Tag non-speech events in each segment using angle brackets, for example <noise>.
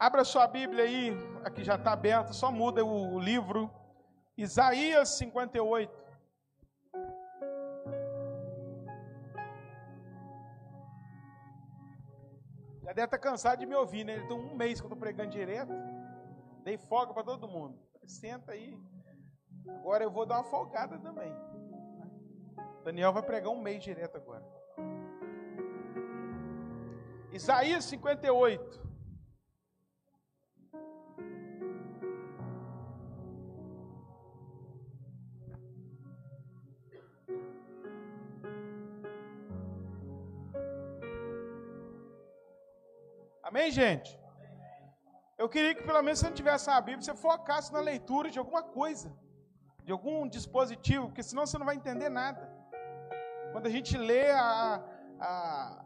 Abra sua Bíblia aí, aqui já está aberta, só muda o livro. Isaías 58. Já deve estar tá cansado de me ouvir, né? Tem um mês que eu estou pregando direto. Dei folga para todo mundo. Senta aí. Agora eu vou dar uma folgada também. Daniel vai pregar um mês direto agora. Isaías 58. Gente? Eu queria que pelo menos se não tivesse a Bíblia, você focasse na leitura de alguma coisa, de algum dispositivo, porque senão você não vai entender nada. Quando a gente lê, a, a,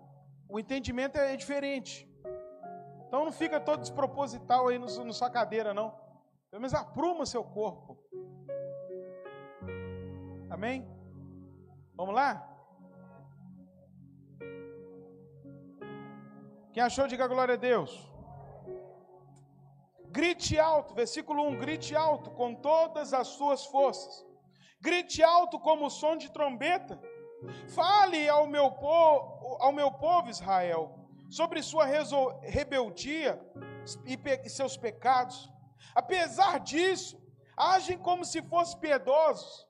o entendimento é diferente. Então não fica todo desproposital aí na sua cadeira, não. Pelo menos apruma seu corpo. Amém? Vamos lá? Quem achou, diga glória a Deus. Grite alto, versículo 1: grite alto com todas as suas forças. Grite alto como o som de trombeta. Fale ao meu, povo, ao meu povo Israel sobre sua rebeldia e seus pecados. Apesar disso, agem como se fossem piedosos.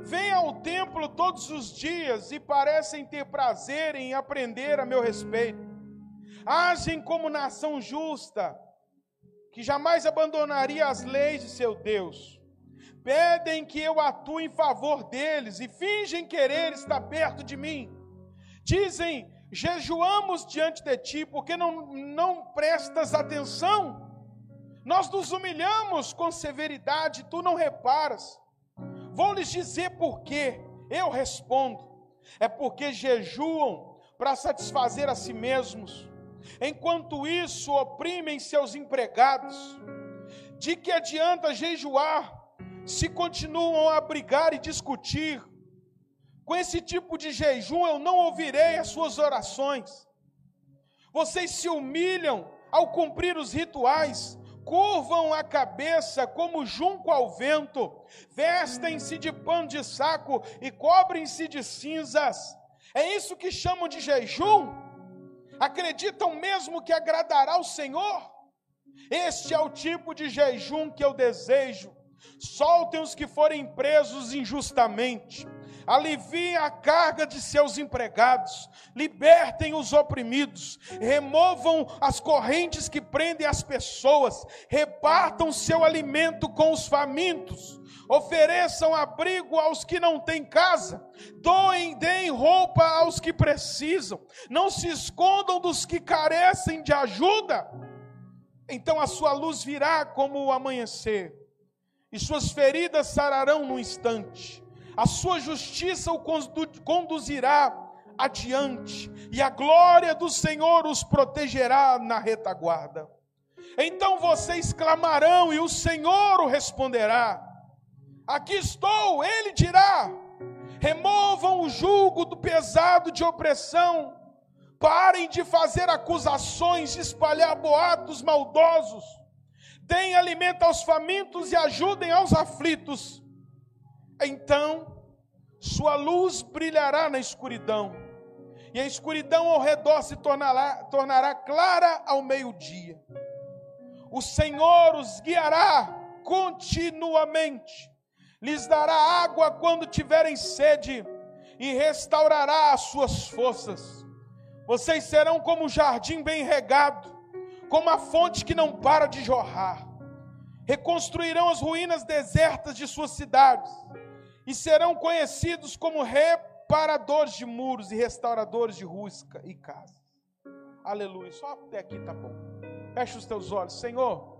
Vêm ao templo todos os dias e parecem ter prazer em aprender a meu respeito agem como nação justa, que jamais abandonaria as leis de seu Deus. Pedem que eu atue em favor deles e fingem querer estar perto de mim. Dizem: jejuamos diante de ti, porque não, não prestas atenção? Nós nos humilhamos com severidade, tu não reparas. Vou lhes dizer por quê. Eu respondo: é porque jejuam para satisfazer a si mesmos enquanto isso oprimem seus empregados. De que adianta jejuar se continuam a brigar e discutir? Com esse tipo de jejum eu não ouvirei as suas orações. Vocês se humilham ao cumprir os rituais, curvam a cabeça como junco ao vento, vestem-se de pano de saco e cobrem-se de cinzas. É isso que chamam de jejum? Acreditam mesmo que agradará ao Senhor? Este é o tipo de jejum que eu desejo. Soltem os que forem presos injustamente. Aliviem a carga de seus empregados. Libertem os oprimidos. Removam as correntes que prendem as pessoas. Repartam seu alimento com os famintos ofereçam abrigo aos que não têm casa, doem, deem roupa aos que precisam, não se escondam dos que carecem de ajuda. Então a sua luz virá como o amanhecer, e suas feridas sararão no instante, a sua justiça o conduzirá adiante, e a glória do Senhor os protegerá na retaguarda. Então vocês clamarão e o Senhor o responderá Aqui estou, ele dirá: removam o jugo do pesado de opressão, parem de fazer acusações, de espalhar boatos maldosos, deem alimento aos famintos e ajudem aos aflitos. Então, sua luz brilhará na escuridão, e a escuridão ao redor se tornará, tornará clara ao meio-dia. O Senhor os guiará continuamente lhes dará água quando tiverem sede, e restaurará as suas forças. Vocês serão como um jardim bem regado, como a fonte que não para de jorrar. Reconstruirão as ruínas desertas de suas cidades, e serão conhecidos como reparadores de muros e restauradores de ruas e casas. Aleluia. Só até aqui tá bom. Feche os teus olhos, Senhor.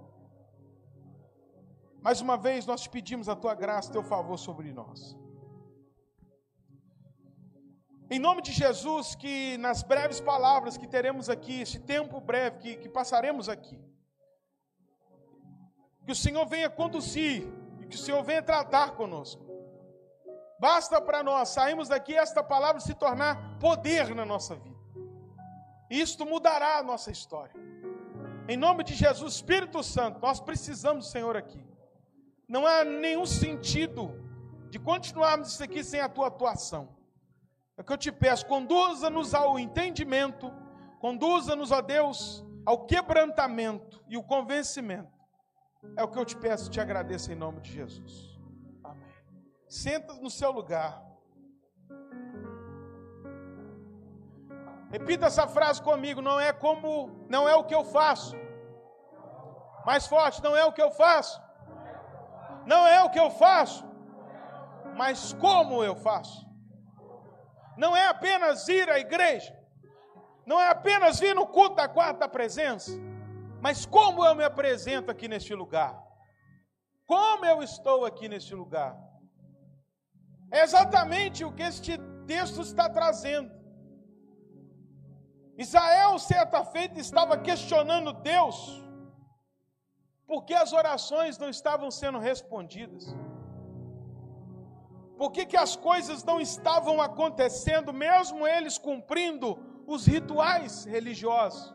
Mais uma vez nós te pedimos a tua graça, teu favor sobre nós. Em nome de Jesus, que nas breves palavras que teremos aqui, esse tempo breve que, que passaremos aqui, que o Senhor venha conduzir e que o Senhor venha tratar conosco. Basta para nós sairmos daqui esta palavra se tornar poder na nossa vida. Isto mudará a nossa história. Em nome de Jesus, Espírito Santo, nós precisamos do Senhor aqui. Não há nenhum sentido de continuarmos isso aqui sem a tua atuação. É que eu te peço, conduza-nos ao entendimento, conduza-nos, ó Deus, ao quebrantamento e o convencimento. É o que eu te peço te agradeço em nome de Jesus. Amém. Senta no seu lugar. Repita essa frase comigo, não é como, não é o que eu faço. Mais forte, não é o que eu faço. Não é o que eu faço, mas como eu faço. Não é apenas ir à igreja, não é apenas vir no culto da quarta presença, mas como eu me apresento aqui neste lugar. Como eu estou aqui neste lugar. É exatamente o que este texto está trazendo. Israel, certa feita, estava questionando Deus, porque as orações não estavam sendo respondidas. Por que, que as coisas não estavam acontecendo, mesmo eles cumprindo os rituais religiosos?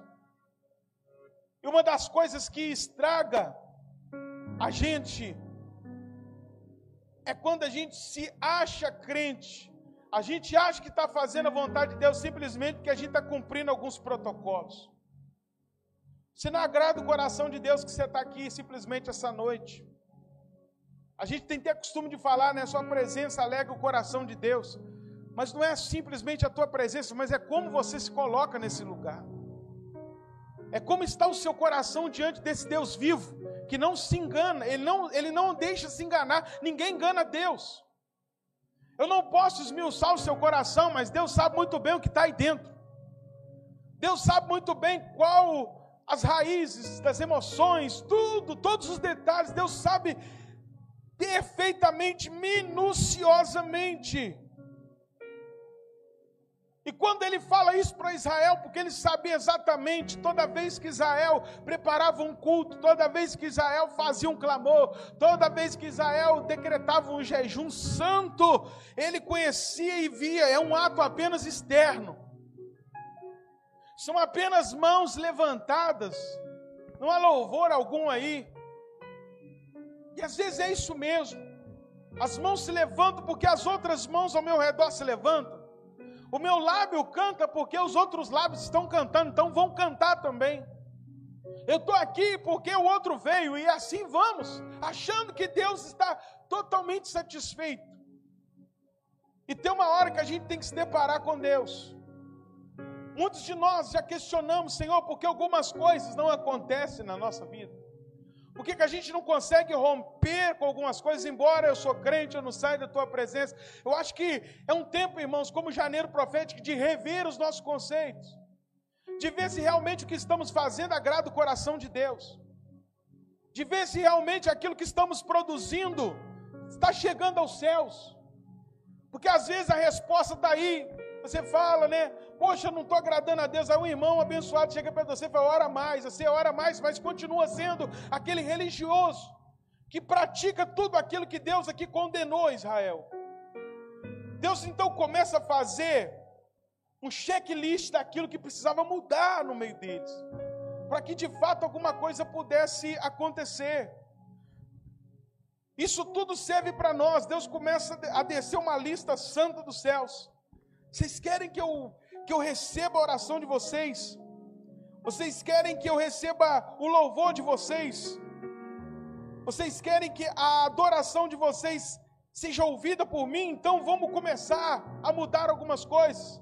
E uma das coisas que estraga a gente é quando a gente se acha crente, a gente acha que está fazendo a vontade de Deus simplesmente porque a gente está cumprindo alguns protocolos. Se não agrada o coração de Deus que você está aqui simplesmente essa noite. A gente tem que ter costume de falar, né? Sua presença alega o coração de Deus. Mas não é simplesmente a tua presença, mas é como você se coloca nesse lugar. É como está o seu coração diante desse Deus vivo, que não se engana, ele não, ele não deixa se enganar, ninguém engana Deus. Eu não posso esmiuçar o seu coração, mas Deus sabe muito bem o que está aí dentro. Deus sabe muito bem qual as raízes das emoções, tudo, todos os detalhes. Deus sabe perfeitamente, minuciosamente. E quando ele fala isso para Israel, porque ele sabia exatamente, toda vez que Israel preparava um culto, toda vez que Israel fazia um clamor, toda vez que Israel decretava um jejum santo, ele conhecia e via, é um ato apenas externo. São apenas mãos levantadas, não há louvor algum aí. E às vezes é isso mesmo. As mãos se levantam porque as outras mãos ao meu redor se levantam. O meu lábio canta porque os outros lábios estão cantando, então vão cantar também. Eu estou aqui porque o outro veio, e assim vamos, achando que Deus está totalmente satisfeito. E tem uma hora que a gente tem que se deparar com Deus. Muitos de nós já questionamos, Senhor, porque algumas coisas não acontecem na nossa vida. Por que, que a gente não consegue romper com algumas coisas, embora eu sou crente, eu não saio da tua presença? Eu acho que é um tempo, irmãos, como janeiro profético, de rever os nossos conceitos, de ver se realmente o que estamos fazendo agrada o coração de Deus, de ver se realmente aquilo que estamos produzindo está chegando aos céus, porque às vezes a resposta está aí, você fala, né? Poxa, não estou agradando a Deus. Aí um irmão abençoado chega para você e fala, ora mais. Você ora mais, mas continua sendo aquele religioso que pratica tudo aquilo que Deus aqui condenou Israel. Deus então começa a fazer um checklist daquilo que precisava mudar no meio deles, para que de fato alguma coisa pudesse acontecer. Isso tudo serve para nós. Deus começa a descer uma lista santa dos céus. Vocês querem que eu, que eu receba a oração de vocês? Vocês querem que eu receba o louvor de vocês? Vocês querem que a adoração de vocês seja ouvida por mim? Então vamos começar a mudar algumas coisas.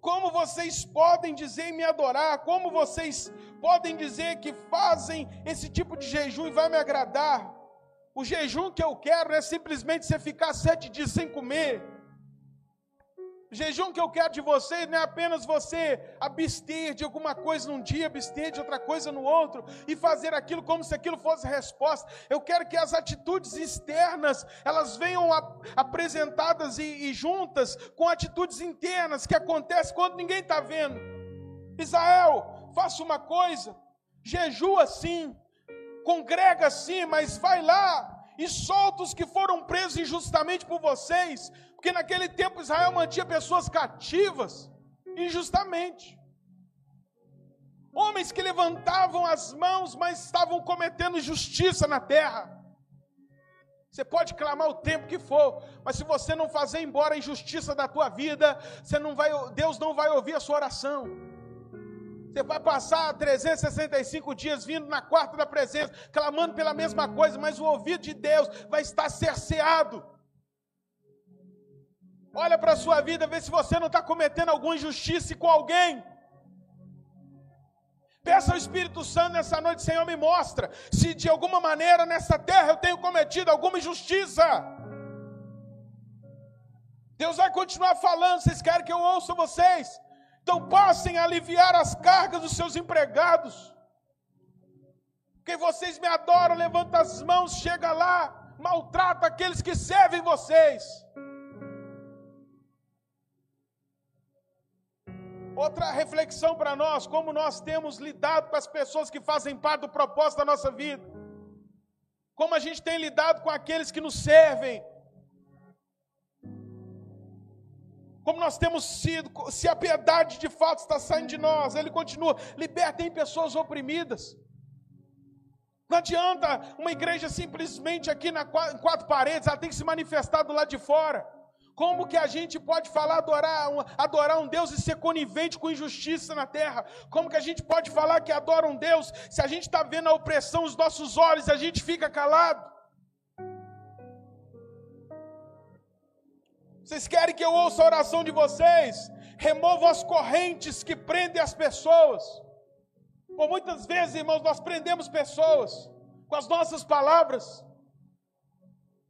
Como vocês podem dizer me adorar? Como vocês podem dizer que fazem esse tipo de jejum e vai me agradar? O jejum que eu quero é simplesmente você ficar sete dias sem comer Jejum que eu quero de vocês não é apenas você abster de alguma coisa num dia, abster de outra coisa no outro e fazer aquilo como se aquilo fosse resposta. Eu quero que as atitudes externas elas venham apresentadas e, e juntas com atitudes internas que acontecem quando ninguém está vendo. Israel, faça uma coisa, jejua sim, congrega sim, mas vai lá e solta os que foram presos injustamente por vocês porque naquele tempo Israel mantinha pessoas cativas injustamente. Homens que levantavam as mãos, mas estavam cometendo injustiça na terra. Você pode clamar o tempo que for, mas se você não fazer embora a injustiça da tua vida, você não vai, Deus não vai ouvir a sua oração. Você vai passar 365 dias vindo na quarta da presença, clamando pela mesma coisa, mas o ouvido de Deus vai estar cerceado. Olha para a sua vida, vê se você não está cometendo alguma injustiça com alguém. Peça ao Espírito Santo nessa noite, Senhor, me mostra se de alguma maneira nessa terra eu tenho cometido alguma injustiça. Deus vai continuar falando, vocês querem que eu ouça vocês? Então passem a aliviar as cargas dos seus empregados. Porque vocês me adoram, levanta as mãos, chega lá, maltrata aqueles que servem vocês. Outra reflexão para nós, como nós temos lidado com as pessoas que fazem parte do propósito da nossa vida. Como a gente tem lidado com aqueles que nos servem. Como nós temos sido, se a piedade de fato está saindo de nós, ele continua, libertem pessoas oprimidas. Não adianta uma igreja simplesmente aqui na, quatro paredes, ela tem que se manifestar do lado de fora. Como que a gente pode falar adorar, adorar um Deus e ser conivente com injustiça na terra? Como que a gente pode falar que adora um Deus se a gente está vendo a opressão nos nossos olhos e a gente fica calado? Vocês querem que eu ouça a oração de vocês? Removam as correntes que prendem as pessoas. Por muitas vezes, irmãos, nós prendemos pessoas com as nossas palavras.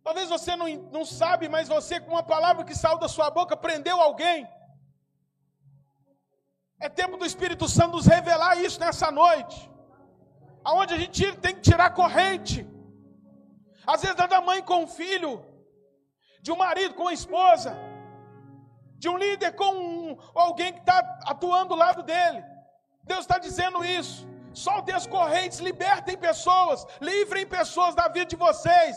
Talvez você não, não sabe, mas você, com uma palavra que saiu da sua boca, prendeu alguém. É tempo do Espírito Santo nos revelar isso nessa noite. Aonde a gente tem que tirar corrente. Às vezes da mãe com o filho, de um marido com a esposa, de um líder com um, alguém que está atuando do lado dele. Deus está dizendo isso. Soltem as correntes, libertem pessoas, livrem pessoas da vida de vocês.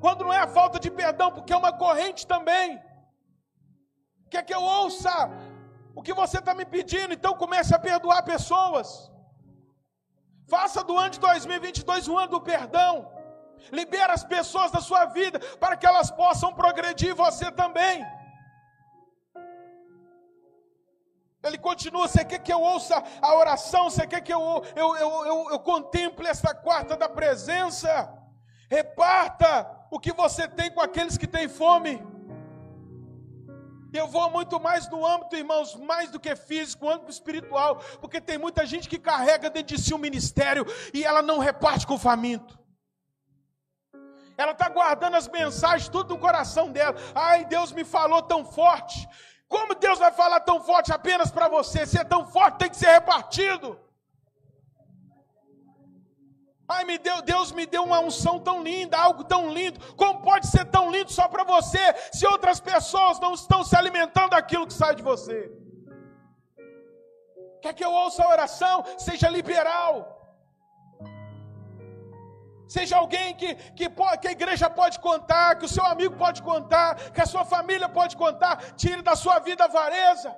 Quando não é a falta de perdão, porque é uma corrente também. Quer que eu ouça o que você está me pedindo? Então comece a perdoar pessoas. Faça do ano de 2022 um ano do perdão. Libera as pessoas da sua vida para que elas possam progredir você também. Ele continua, você quer que eu ouça a oração? Você quer que eu, eu, eu, eu, eu contemple essa quarta da presença? Reparta o que você tem com aqueles que têm fome. Eu vou muito mais no âmbito, irmãos, mais do que físico, âmbito espiritual, porque tem muita gente que carrega dentro de si um ministério e ela não reparte com o faminto. Ela está guardando as mensagens tudo no coração dela. Ai, Deus me falou tão forte. Como Deus vai falar tão forte apenas para você? Se é tão forte, tem que ser repartido. Ai, me deu, Deus me deu uma unção tão linda, algo tão lindo. Como pode ser tão lindo só para você, se outras pessoas não estão se alimentando daquilo que sai de você? Quer que eu ouça a oração? Seja liberal. Seja alguém que, que, que, a igreja pode contar, que o seu amigo pode contar, que a sua família pode contar. Tire da sua vida a avareza.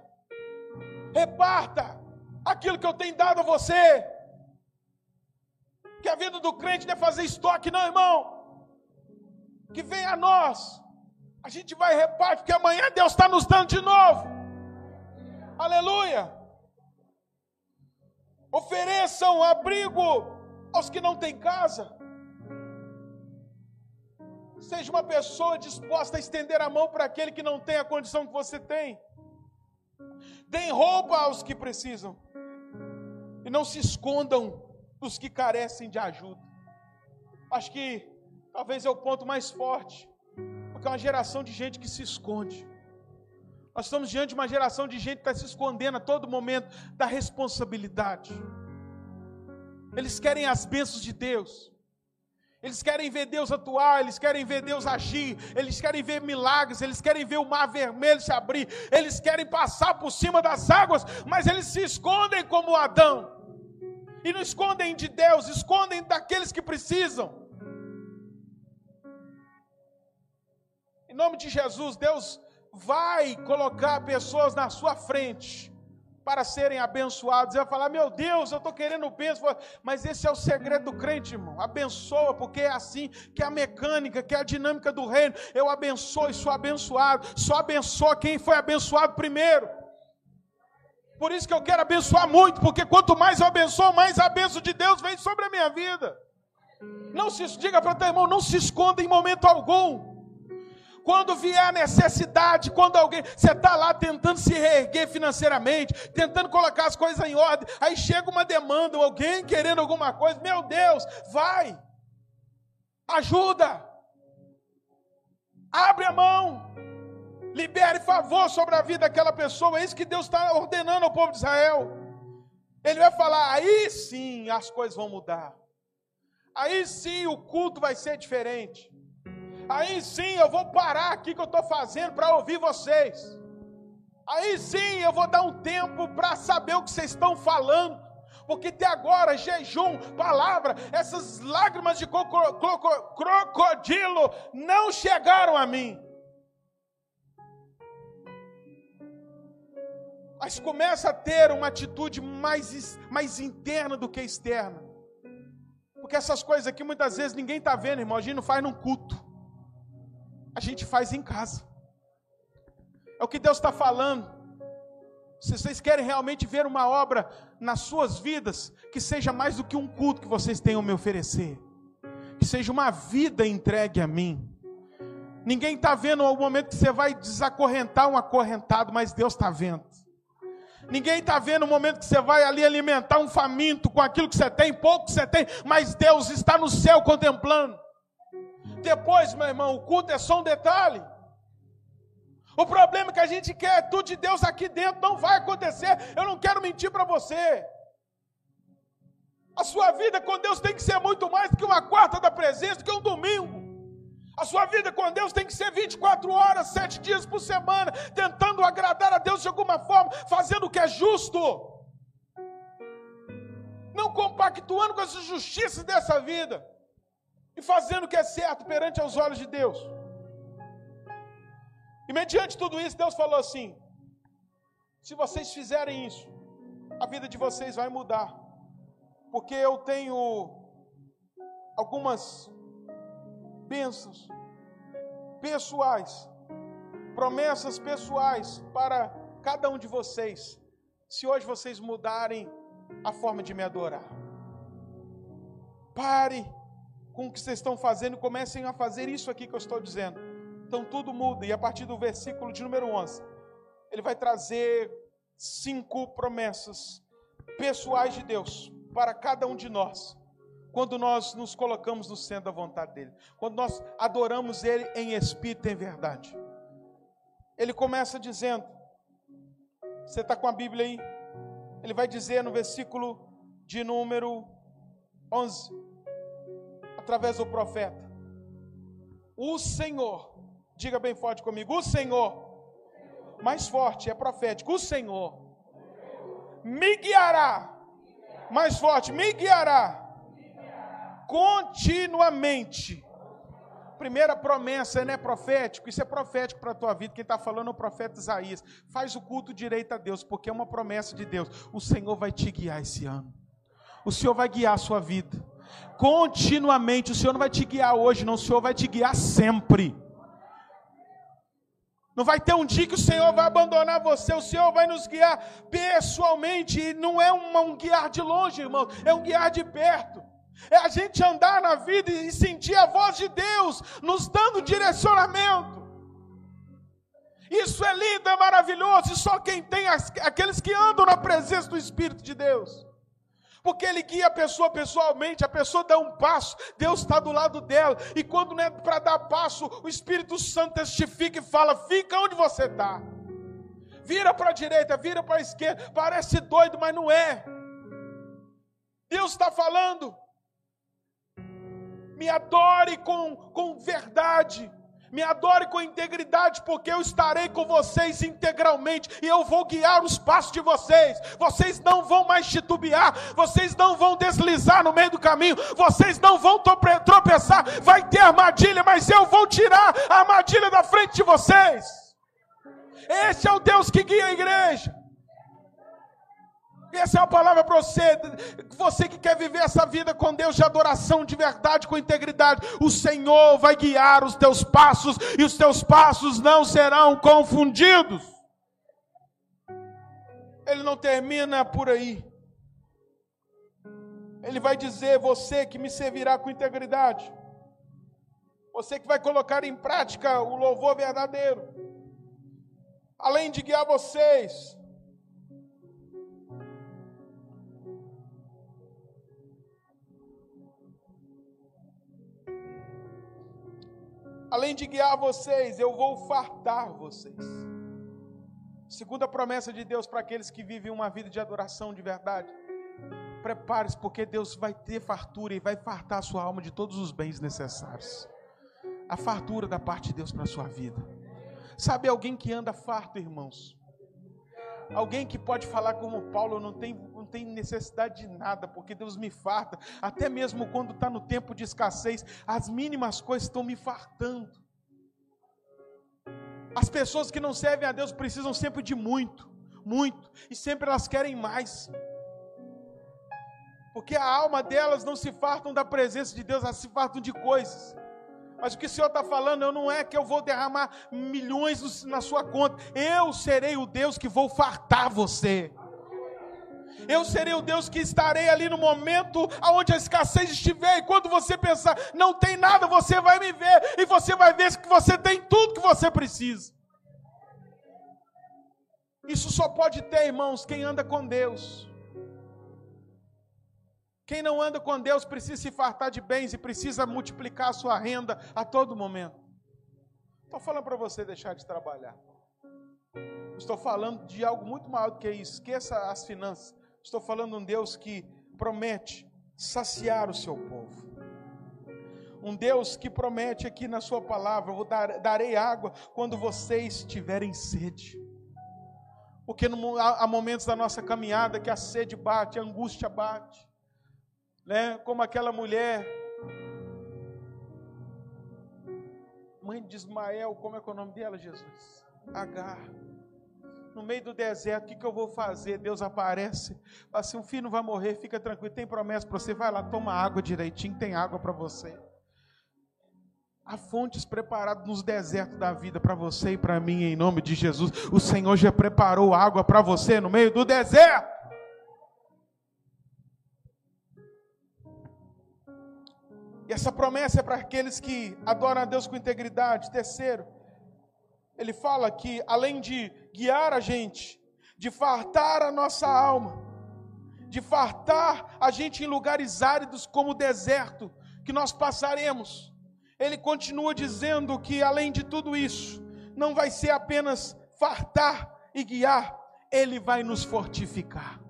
Reparta aquilo que eu tenho dado a você que a vida do crente não é fazer estoque, não, irmão. Que venha a nós. A gente vai repartir, porque amanhã Deus está nos dando de novo. Aleluia. Ofereçam abrigo aos que não têm casa. Seja uma pessoa disposta a estender a mão para aquele que não tem a condição que você tem. Deem roupa aos que precisam. E não se escondam dos que carecem de ajuda. Acho que talvez é o ponto mais forte, porque é uma geração de gente que se esconde. Nós estamos diante de uma geração de gente que está se escondendo a todo momento da responsabilidade. Eles querem as bênçãos de Deus. Eles querem ver Deus atuar, eles querem ver Deus agir, eles querem ver milagres, eles querem ver o mar vermelho se abrir, eles querem passar por cima das águas, mas eles se escondem como Adão. E não escondem de Deus, escondem daqueles que precisam. Em nome de Jesus, Deus vai colocar pessoas na sua frente para serem abençoados. Ele vai falar: Meu Deus, eu estou querendo bênção. Mas esse é o segredo do crente, irmão. Abençoa, porque é assim que é a mecânica, que é a dinâmica do reino. Eu abençoo e sou abençoado. Só abençoa quem foi abençoado primeiro. Por isso que eu quero abençoar muito, porque quanto mais eu abençoo, mais a bênção de Deus vem sobre a minha vida. Não se diga para teu irmão, não se esconda em momento algum. Quando vier a necessidade, quando alguém, você está lá tentando se reerguer financeiramente, tentando colocar as coisas em ordem, aí chega uma demanda, alguém querendo alguma coisa, meu Deus, vai, ajuda, abre a mão, libere favor sobre a vida daquela pessoa, é isso que Deus está ordenando ao povo de Israel. Ele vai falar, aí sim as coisas vão mudar, aí sim o culto vai ser diferente. Aí sim eu vou parar aqui que eu estou fazendo para ouvir vocês. Aí sim eu vou dar um tempo para saber o que vocês estão falando. Porque até agora, jejum, palavra, essas lágrimas de crocodilo não chegaram a mim. Mas começa a ter uma atitude mais, mais interna do que externa. Porque essas coisas aqui muitas vezes ninguém está vendo, irmão. A gente não faz num culto a gente faz em casa. É o que Deus está falando. Se vocês querem realmente ver uma obra nas suas vidas, que seja mais do que um culto que vocês tenham me oferecer, que seja uma vida entregue a mim. Ninguém está vendo o momento que você vai desacorrentar um acorrentado, mas Deus está vendo. Ninguém está vendo o momento que você vai ali alimentar um faminto com aquilo que você tem, pouco que você tem, mas Deus está no céu contemplando. Depois, meu irmão, o culto é só um detalhe. O problema é que a gente quer tudo de Deus aqui dentro, não vai acontecer. Eu não quero mentir para você. A sua vida com Deus tem que ser muito mais do que uma quarta da presença, do que um domingo. A sua vida com Deus tem que ser 24 horas, 7 dias por semana, tentando agradar a Deus de alguma forma, fazendo o que é justo. Não compactuando com as injustiças dessa vida e fazendo o que é certo perante aos olhos de Deus. E mediante tudo isso, Deus falou assim: se vocês fizerem isso, a vida de vocês vai mudar, porque eu tenho algumas bênçãos pessoais, promessas pessoais para cada um de vocês, se hoje vocês mudarem a forma de me adorar. Pare com o que vocês estão fazendo, comecem a fazer isso aqui que eu estou dizendo. Então tudo muda, e a partir do versículo de número 11, ele vai trazer cinco promessas pessoais de Deus para cada um de nós, quando nós nos colocamos no centro da vontade dEle, quando nós adoramos Ele em espírito e em verdade. Ele começa dizendo, você está com a Bíblia aí? Ele vai dizer no versículo de número 11: através do profeta. O Senhor, diga bem forte comigo: o Senhor, mais forte, é profético, o Senhor me guiará, mais forte, me guiará continuamente. Primeira promessa, não é profético? Isso é profético para a tua vida. Quem está falando é o profeta Isaías. Faz o culto direito a Deus, porque é uma promessa de Deus. O Senhor vai te guiar esse ano. O Senhor vai guiar a sua vida continuamente. O Senhor não vai te guiar hoje, não, o Senhor vai te guiar sempre. Não vai ter um dia que o Senhor vai abandonar você, o Senhor vai nos guiar pessoalmente, e não é um, um guiar de longe, irmão, é um guiar de perto. É a gente andar na vida e sentir a voz de Deus nos dando direcionamento. Isso é lindo, é maravilhoso, e só quem tem aqueles que andam na presença do Espírito de Deus. Porque ele guia a pessoa pessoalmente, a pessoa dá um passo, Deus está do lado dela, e quando não é para dar passo, o Espírito Santo testifica e fala: fica onde você está. Vira para a direita, vira para a esquerda. Parece doido, mas não é. Deus está falando. Me adore com, com verdade. Me adore com integridade, porque eu estarei com vocês integralmente e eu vou guiar os passos de vocês. Vocês não vão mais titubear, vocês não vão deslizar no meio do caminho, vocês não vão tropeçar. Vai ter armadilha, mas eu vou tirar a armadilha da frente de vocês. Esse é o Deus que guia a igreja. Essa é uma palavra para você, você que quer viver essa vida com Deus de adoração de verdade, com integridade. O Senhor vai guiar os teus passos e os teus passos não serão confundidos. Ele não termina por aí. Ele vai dizer: Você que me servirá com integridade, você que vai colocar em prática o louvor verdadeiro, além de guiar vocês, Além de guiar vocês, eu vou fartar vocês. Segunda promessa de Deus para aqueles que vivem uma vida de adoração de verdade. Prepare-se, porque Deus vai ter fartura e vai fartar a sua alma de todos os bens necessários. A fartura da parte de Deus para a sua vida. Sabe alguém que anda farto, irmãos? Alguém que pode falar como Paulo, não tem, tem necessidade de nada, porque Deus me farta. Até mesmo quando está no tempo de escassez, as mínimas coisas estão me fartando. As pessoas que não servem a Deus precisam sempre de muito, muito, e sempre elas querem mais. Porque a alma delas não se fartam da presença de Deus, elas se fartam de coisas. Mas o que o Senhor está falando não é que eu vou derramar milhões na sua conta. Eu serei o Deus que vou fartar você. Eu serei o Deus que estarei ali no momento onde a escassez estiver. E quando você pensar, não tem nada, você vai me ver. E você vai ver que você tem tudo que você precisa. Isso só pode ter, irmãos, quem anda com Deus. Quem não anda com Deus precisa se fartar de bens e precisa multiplicar a sua renda a todo momento. Estou falando para você deixar de trabalhar. Estou falando de algo muito maior do que isso. Esqueça as finanças. Estou falando de um Deus que promete saciar o seu povo. Um Deus que promete aqui na sua palavra: eu dar, darei água quando vocês tiverem sede. Porque no, há momentos da nossa caminhada que a sede bate, a angústia bate né? Como aquela mulher, mãe de Ismael, como é é o nome dela, Jesus? Agar. No meio do deserto, o que, que eu vou fazer? Deus aparece, fala assim: o filho não vai morrer, fica tranquilo, tem promessa para você, vai lá, toma água direitinho, tem água para você. Há fontes preparadas nos desertos da vida para você e para mim, em nome de Jesus. O Senhor já preparou água para você no meio do deserto. E essa promessa é para aqueles que adoram a Deus com integridade. Terceiro, ele fala que além de guiar a gente, de fartar a nossa alma, de fartar a gente em lugares áridos como o deserto que nós passaremos, ele continua dizendo que além de tudo isso, não vai ser apenas fartar e guiar, ele vai nos fortificar.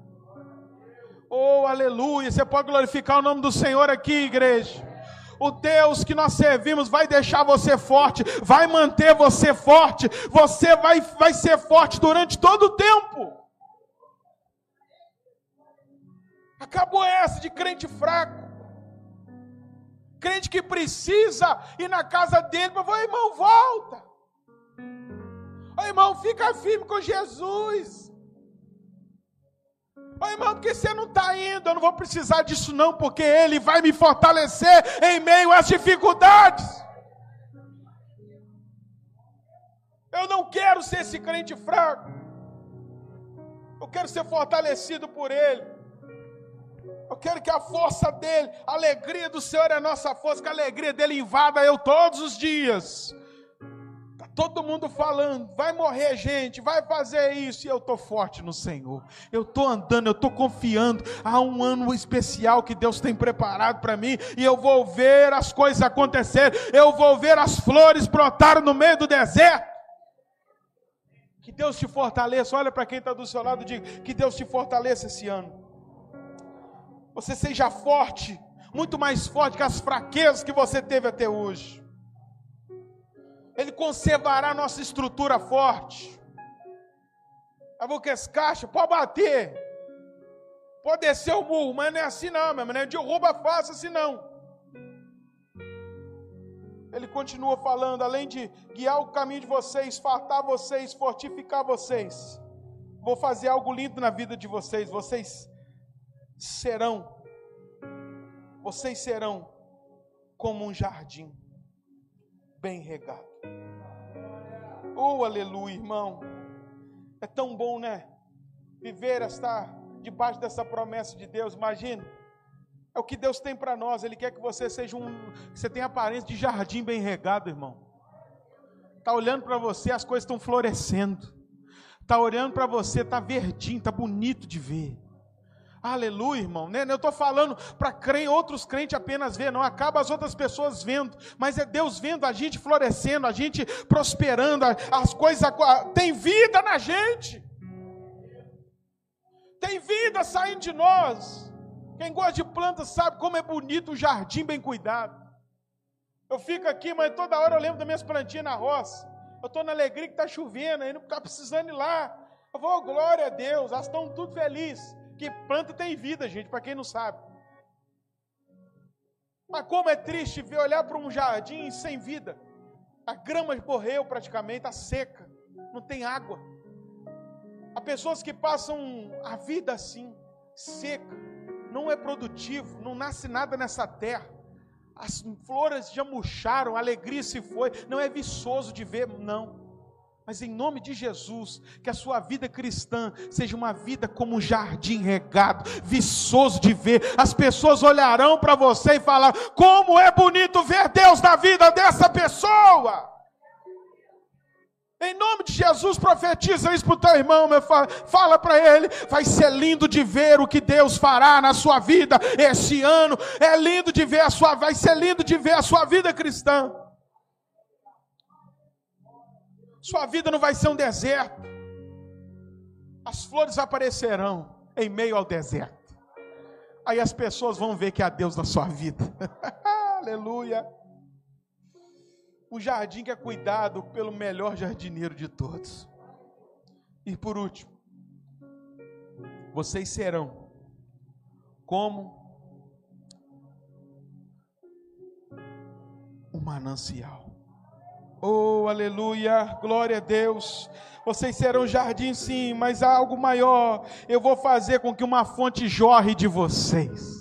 Oh, aleluia! Você pode glorificar o nome do Senhor aqui, igreja o Deus que nós servimos vai deixar você forte, vai manter você forte, você vai, vai ser forte durante todo o tempo. Acabou essa de crente fraco. Crente que precisa ir na casa dele falar, irmão, volta. Ô, irmão, fica firme com Jesus. Ô irmão, porque você não está indo? Eu não vou precisar disso, não, porque Ele vai me fortalecer em meio às dificuldades. Eu não quero ser esse crente fraco. Eu quero ser fortalecido por Ele. Eu quero que a força dele, a alegria do Senhor é a nossa força, que a alegria dele invada eu todos os dias todo mundo falando, vai morrer gente, vai fazer isso, e eu estou forte no Senhor, eu estou andando, eu estou confiando, há um ano especial que Deus tem preparado para mim, e eu vou ver as coisas acontecer, eu vou ver as flores brotar no meio do deserto. Que Deus te fortaleça. Olha para quem está do seu lado e diga: Que Deus te fortaleça esse ano. Você seja forte, muito mais forte que as fraquezas que você teve até hoje. Ele conservará nossa estrutura forte. Eu vou as caixas, pode bater, pode descer o murro, mas não é assim não, meu irmão, não é derruba fácil assim não. Ele continua falando, além de guiar o caminho de vocês, fartar vocês, fortificar vocês, vou fazer algo lindo na vida de vocês. Vocês serão, vocês serão como um jardim bem regado. Oh, aleluia, irmão. É tão bom, né? Viver, estar debaixo dessa promessa de Deus. Imagine é o que Deus tem para nós. Ele quer que você seja um. Você tenha aparência de jardim bem regado, irmão. Está olhando para você, as coisas estão florescendo. Está olhando para você, está verdinho, está bonito de ver. Aleluia, irmão. Né? Eu estou falando para outros crentes apenas ver, não acaba as outras pessoas vendo, mas é Deus vendo a gente florescendo, a gente prosperando, as coisas. Tem vida na gente, tem vida saindo de nós. Quem gosta de plantas sabe como é bonito o jardim bem cuidado. Eu fico aqui, mas toda hora eu lembro das minhas plantinhas na roça. Eu estou na alegria que está chovendo, aí não está precisando ir lá. Eu vou, glória a Deus, elas estão tudo felizes. Que planta tem vida, gente, para quem não sabe. Mas como é triste ver olhar para um jardim sem vida. A grama morreu praticamente, está seca, não tem água. Há pessoas que passam a vida assim, seca não é produtivo, não nasce nada nessa terra. As flores já murcharam, a alegria se foi, não é viçoso de ver, não. Mas em nome de Jesus, que a sua vida cristã seja uma vida como um jardim regado, viçoso de ver. As pessoas olharão para você e falar: como é bonito ver Deus na vida dessa pessoa. Em nome de Jesus, profetiza isso para o teu irmão, meu, fala para ele. Vai ser lindo de ver o que Deus fará na sua vida esse ano. É lindo de ver a sua, vai ser lindo de ver a sua vida cristã. Sua vida não vai ser um deserto. As flores aparecerão em meio ao deserto. Aí as pessoas vão ver que há Deus na sua vida. <laughs> Aleluia o jardim que é cuidado pelo melhor jardineiro de todos. E por último, vocês serão como um manancial. Oh, aleluia, glória a Deus. Vocês serão jardim sim, mas há algo maior. Eu vou fazer com que uma fonte jorre de vocês.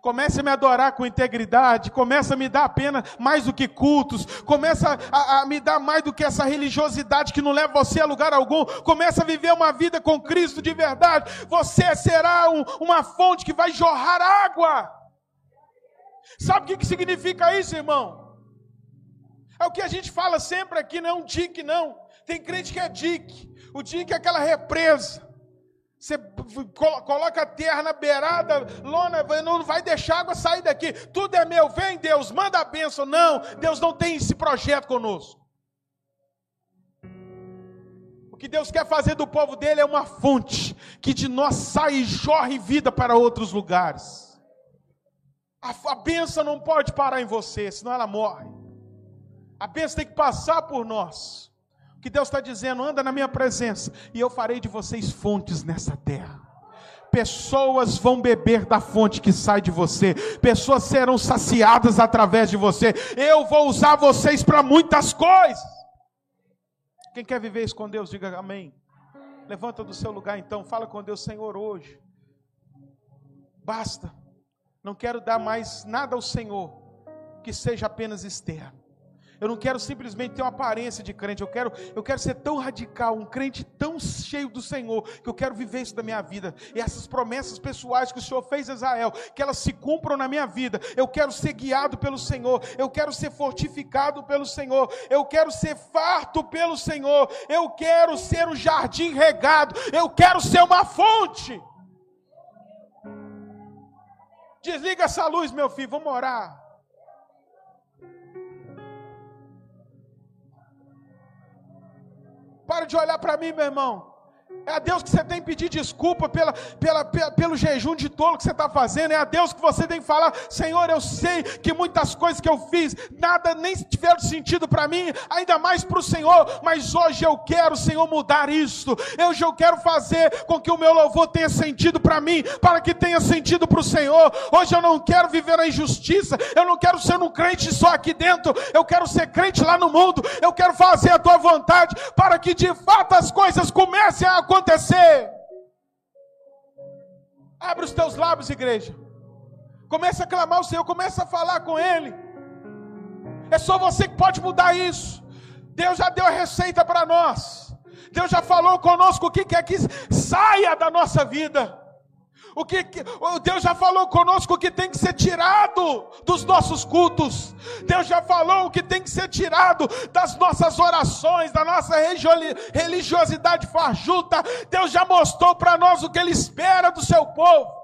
Comece a me adorar com integridade, começa a me dar apenas mais do que cultos, começa a, a, me dar mais do que essa religiosidade que não leva você a lugar algum, começa a viver uma vida com Cristo de verdade, você será um, uma fonte que vai jorrar água. Sabe o que, que significa isso, irmão? É o que a gente fala sempre aqui, não é um dique, não. Tem crente que é dique. O dique é aquela represa. Você coloca a terra na beirada, lona, não vai deixar água sair daqui. Tudo é meu, vem Deus, manda a bênção. Não, Deus não tem esse projeto conosco. O que Deus quer fazer do povo dele é uma fonte que de nós sai e jorre vida para outros lugares. A, a bênção não pode parar em você, senão ela morre. A bênção tem que passar por nós que Deus está dizendo: anda na minha presença, e eu farei de vocês fontes nessa terra. Pessoas vão beber da fonte que sai de você, pessoas serão saciadas através de você. Eu vou usar vocês para muitas coisas. Quem quer viver isso com Deus, diga amém. Levanta do seu lugar então, fala com Deus, Senhor, hoje. Basta, não quero dar mais nada ao Senhor que seja apenas externo. Eu não quero simplesmente ter uma aparência de crente. Eu quero, eu quero ser tão radical, um crente tão cheio do Senhor, que eu quero viver isso da minha vida. E essas promessas pessoais que o Senhor fez a Israel, que elas se cumpram na minha vida. Eu quero ser guiado pelo Senhor. Eu quero ser fortificado pelo Senhor. Eu quero ser farto pelo Senhor. Eu quero ser um jardim regado. Eu quero ser uma fonte. Desliga essa luz, meu filho. Vamos orar. Para de olhar para mim, meu irmão. É a Deus que você tem que pedir desculpa pela, pela, pela, pelo jejum de tolo que você está fazendo. É a Deus que você tem que falar: Senhor, eu sei que muitas coisas que eu fiz, nada nem tiveram sentido para mim, ainda mais para o Senhor. Mas hoje eu quero, Senhor, mudar isso. Hoje eu quero fazer com que o meu louvor tenha sentido para mim, para que tenha sentido para o Senhor. Hoje eu não quero viver na injustiça. Eu não quero ser um crente só aqui dentro. Eu quero ser crente lá no mundo. Eu quero fazer a tua vontade, para que de fato as coisas comecem a acontecer. Abre os teus lábios, igreja. Começa a clamar o Senhor, começa a falar com Ele. É só você que pode mudar isso. Deus já deu a receita para nós. Deus já falou conosco o que quer que saia da nossa vida. O que Deus já falou conosco o que tem que ser tirado dos nossos cultos. Deus já falou o que tem que ser tirado das nossas orações, da nossa religiosidade fajuta. Deus já mostrou para nós o que ele espera do seu povo.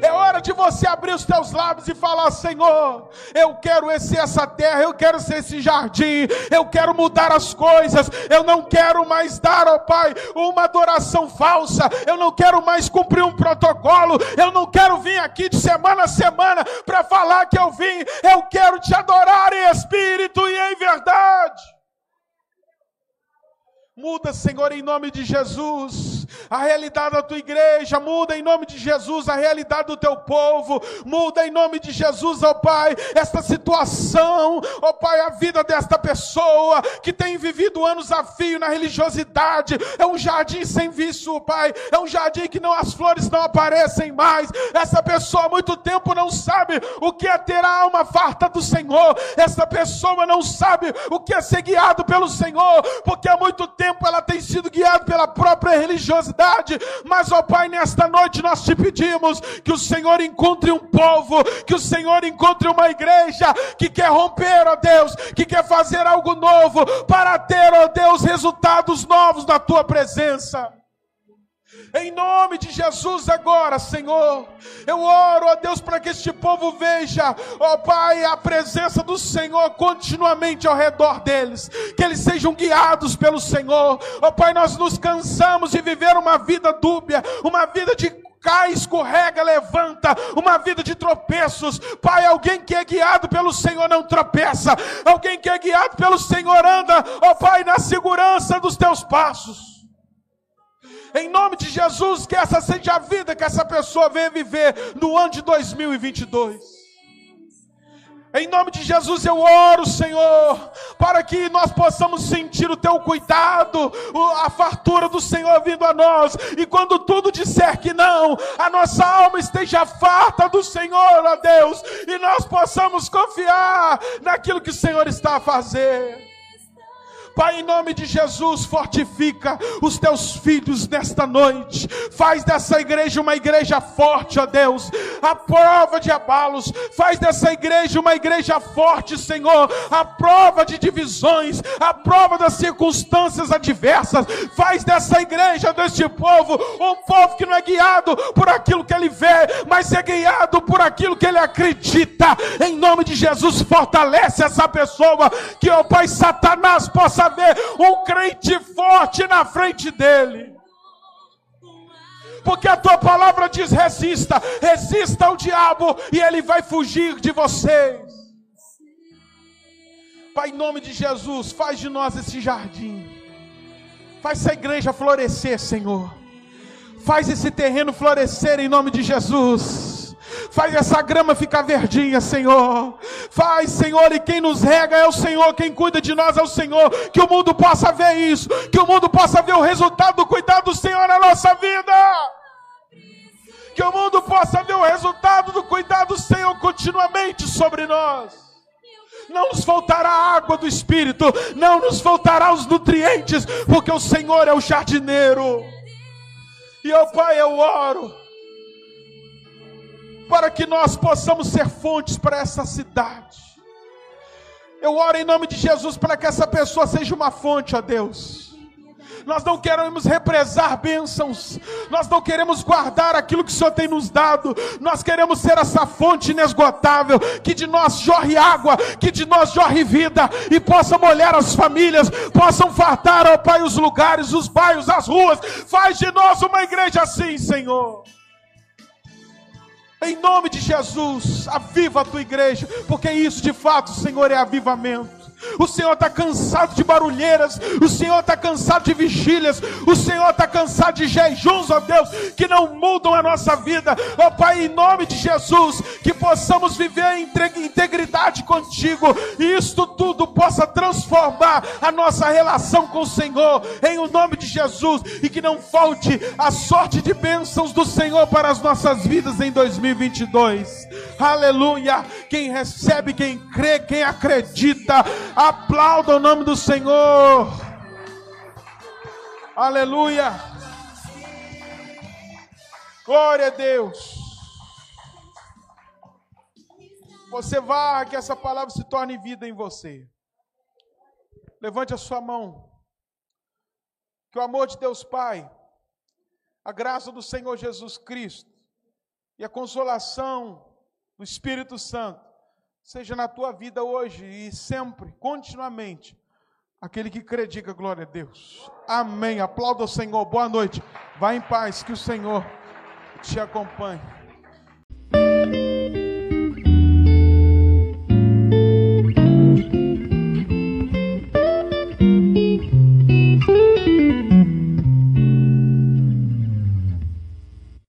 É hora de você abrir os teus lábios e falar: Senhor, eu quero ser essa terra, eu quero ser esse jardim, eu quero mudar as coisas, eu não quero mais dar ao Pai uma adoração falsa, eu não quero mais cumprir um protocolo, eu não quero vir aqui de semana a semana para falar que eu vim, eu quero te adorar em espírito e em verdade. Muda, Senhor, em nome de Jesus, a realidade da tua igreja, muda em nome de Jesus. A realidade do teu povo, muda em nome de Jesus, ó Pai, esta situação, ó Pai, a vida desta pessoa que tem vivido anos a fio na religiosidade, é um jardim sem vício, Pai, é um jardim que não as flores não aparecem mais, essa pessoa há muito tempo não sabe o que é ter a alma farta do Senhor, essa pessoa não sabe o que é ser guiado pelo Senhor, porque há muito tempo tempo ela tem sido guiada pela própria religiosidade, mas, ó Pai, nesta noite nós te pedimos que o Senhor encontre um povo, que o Senhor encontre uma igreja que quer romper, ó Deus, que quer fazer algo novo para ter, ó Deus, resultados novos da tua presença. Em nome de Jesus agora, Senhor, eu oro a Deus para que este povo veja, ó Pai, a presença do Senhor continuamente ao redor deles, que eles sejam guiados pelo Senhor. Ó Pai, nós nos cansamos de viver uma vida dúbia, uma vida de cai, escorrega, levanta, uma vida de tropeços. Pai, alguém que é guiado pelo Senhor não tropeça, alguém que é guiado pelo Senhor anda, ó Pai, na segurança dos teus passos. Em nome de Jesus, que essa seja a vida que essa pessoa venha viver no ano de 2022. Em nome de Jesus eu oro, Senhor, para que nós possamos sentir o teu cuidado, a fartura do Senhor vindo a nós, e quando tudo disser que não, a nossa alma esteja farta do Senhor, ó Deus, e nós possamos confiar naquilo que o Senhor está a fazer. Pai, em nome de Jesus, fortifica os teus filhos nesta noite. Faz dessa igreja uma igreja forte, ó Deus. A prova de abalos. Faz dessa igreja uma igreja forte, Senhor. A prova de divisões. A prova das circunstâncias adversas. Faz dessa igreja, deste povo, um povo que não é guiado por aquilo que ele vê, mas é guiado por aquilo que ele acredita. Em nome de Jesus, fortalece essa pessoa. Que, ó Pai, Satanás possa possa ver um crente forte na frente dele. Porque a tua palavra diz: resista, resista ao diabo e ele vai fugir de vocês. Pai, em nome de Jesus, faz de nós esse jardim. Faz essa igreja florescer, Senhor. Faz esse terreno florescer em nome de Jesus. Faz essa grama ficar verdinha, Senhor. Faz, Senhor, e quem nos rega é o Senhor, quem cuida de nós é o Senhor. Que o mundo possa ver isso, que o mundo possa ver o resultado do cuidado do Senhor na nossa vida. Que o mundo possa ver o resultado do cuidado do Senhor continuamente sobre nós não nos faltará a água do Espírito, não nos faltará os nutrientes, porque o Senhor é o jardineiro. E, ó Pai, eu oro para que nós possamos ser fontes para essa cidade. Eu oro em nome de Jesus para que essa pessoa seja uma fonte, ó Deus. Nós não queremos represar bênçãos. Nós não queremos guardar aquilo que o Senhor tem nos dado. Nós queremos ser essa fonte inesgotável, que de nós jorre água, que de nós jorre vida e possa molhar as famílias, possam fartar, ó Pai, os lugares, os bairros, as ruas. Faz de nós uma igreja assim, Senhor. Em nome de Jesus, aviva a tua igreja, porque isso de fato, Senhor, é avivamento. O Senhor está cansado de barulheiras, o Senhor está cansado de vigílias, o Senhor está cansado de jejuns, ó Deus, que não mudam a nossa vida. Ó Pai, em nome de Jesus, que possamos viver em integridade contigo e isto tudo possa transformar a nossa relação com o Senhor, em o nome de Jesus, e que não falte a sorte de bênçãos do Senhor para as nossas vidas em 2022. Aleluia! Quem recebe, quem crê, quem acredita, Aplauda o nome do Senhor. Aleluia. Glória a Deus. Você vá que essa palavra se torne vida em você. Levante a sua mão. Que o amor de Deus Pai, a graça do Senhor Jesus Cristo e a consolação do Espírito Santo seja na tua vida hoje e sempre, continuamente, aquele que crê, diga glória a Deus. Amém. Aplauda o Senhor. Boa noite. Vá em paz, que o Senhor te acompanhe.